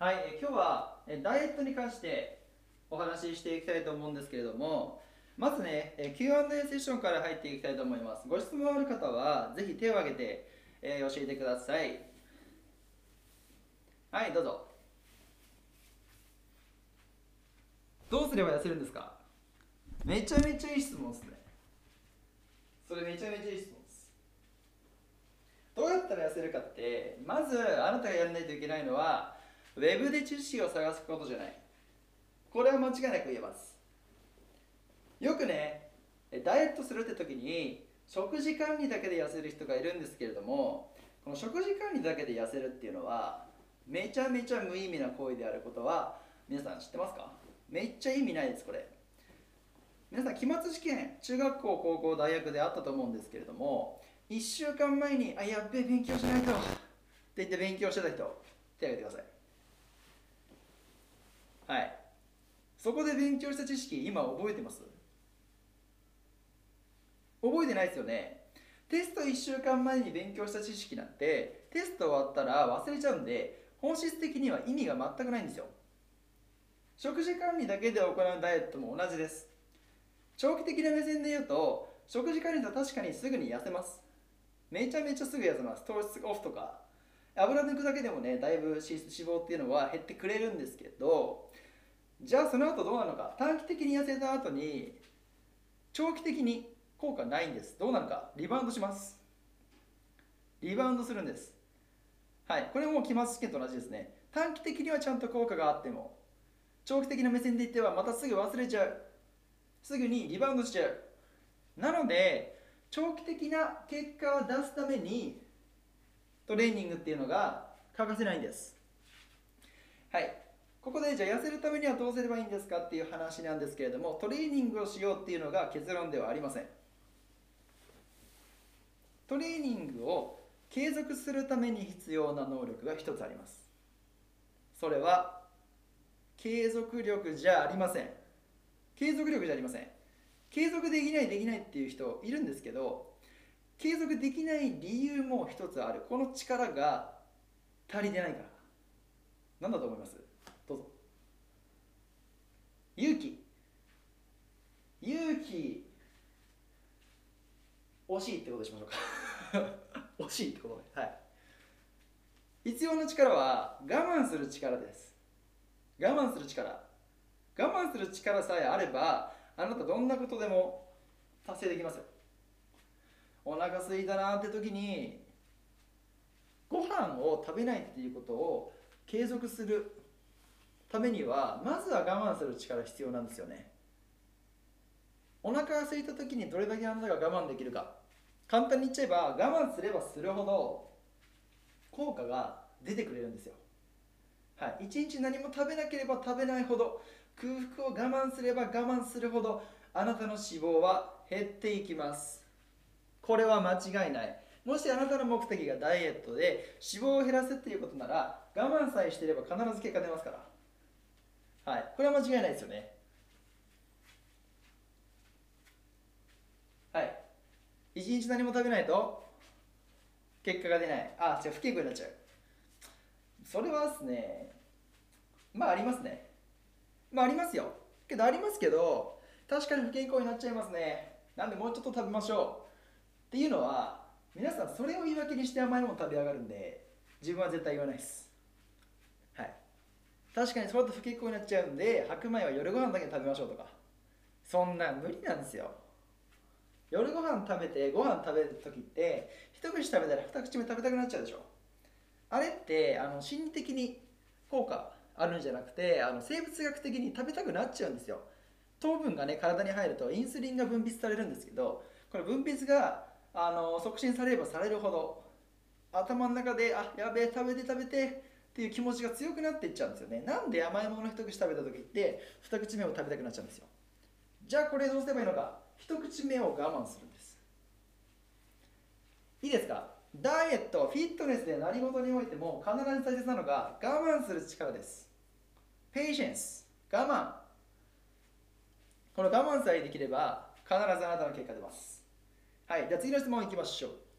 はい、今日はダイエットに関してお話ししていきたいと思うんですけれどもまずね Q&A セッションから入っていきたいと思います。ご質問ある方はぜひ手を挙げて、え教えてください。はいどうぞ。どうすれば痩せるんですか？めちゃめちゃいい質問ですね。それめちゃめちゃいい質問です。どうやったら痩せるかってまずあなたがやらないといけないのはウェブで知識を探すことじゃない。これは間違いなく言えます。よくねダイエットするって時に食事管理だけで痩せる人がいるんですけれどもこの食事管理だけで痩せるっていうのはめちゃめちゃ無意味な行為であることは皆さん知ってますか？めっちゃ意味ないですこれ。皆さん期末試験中学校高校大学であったと思うんですけれども1週間前に「あやっべえ勉強しないと」って言って勉強してた人手を挙げてください。はい。そこで勉強した知識今覚えてます？覚えてないですよね。テスト1週間前に勉強した知識なんてテスト終わったら忘れちゃうんで本質的には意味が全くないんですよ。食事管理だけで行うダイエットも同じです。長期的な目線で言うと食事管理だと確かにすぐに痩せます。めちゃめちゃすぐ痩せます。糖質オフとか。油抜くだけでもねだいぶ脂肪っていうのは減ってくれるんですけどじゃあその後どうなのか？短期的に痩せた後に長期的に効果ないんです。どうなのか？リバウンドします。リバウンドするんです。はい。これも期末試験と同じですね。短期的にはちゃんと効果があっても長期的な目線で言ってはまたすぐ忘れちゃう。すぐにリバウンドしちゃう。なので長期的な結果を出すためにトレーニングっていうのが欠かせないんです。はい。ここでじゃあ痩せるためにはどうすればいいんですかっていう話なんですけれどもトレーニングをしようっていうのが結論ではありません。トレーニングを継続するために必要な能力が一つあります。それは継続力じゃありません。継続力じゃありません。継続できないできないっていう人いるんですけど継続できない理由も一つある。この力が足りてないから。何だと思います？どうぞ。勇気。勇気惜しいってことしましょうか。惜しいってことで。はい。必要な力は我慢する力です。我慢する力。我慢する力さえあればあなたどんなことでも達成できますよ。お腹空いたなって時にご飯を食べないっていうことを継続するためにはまずは我慢する力必要なんですよね。お腹が空いた時にどれだけあなたが我慢できるか。簡単に言っちゃえば我慢すればするほど効果が出てくれるんですよ。はい、一日何も食べなければ食べないほど空腹を我慢すれば我慢するほどあなたの脂肪は減っていきます。これは間違いない。もしあなたの目的がダイエットで脂肪を減らすっていうことなら我慢さえしていれば必ず結果出ますから。はい。これは間違いないですよね。はい。一日何も食べないと結果が出ない。あ違う。不健康になっちゃう。それはですね。まあありますね。まあありますよ。けどありますけど確かに不健康になっちゃいますね。なんでもうちょっと食べましょう。っていうのは皆さんそれを言い訳にして甘いもの食べ上がるんで自分は絶対言わないです。はい。確かにそれだと不健康になっちゃうんで白米は夜ご飯だけ食べましょうとか。そんな無理なんですよ。夜ご飯食べてご飯食べる時って一口食べたら二口目食べたくなっちゃうでしょ。あれってあの心理的に効果あるんじゃなくてあの生物学的に食べたくなっちゃうんですよ。糖分がね体に入るとインスリンが分泌されるんですけどこれ分泌があの促進されればされるほど頭の中であやべえ食べて食べてっていう気持ちが強くなっていっちゃうんですよね。なんで甘いもの一口食べた時って二口目を食べたくなっちゃうんですよ。じゃあこれどうすればいいのか。一口目を我慢するんです。いいですか？ダイエットフィットネスで何事においても必ず大切なのが我慢する力です。ペイシェンス我慢。この我慢さえできれば必ずあなたの結果出ます。はいじゃあ次の質問いきましょう。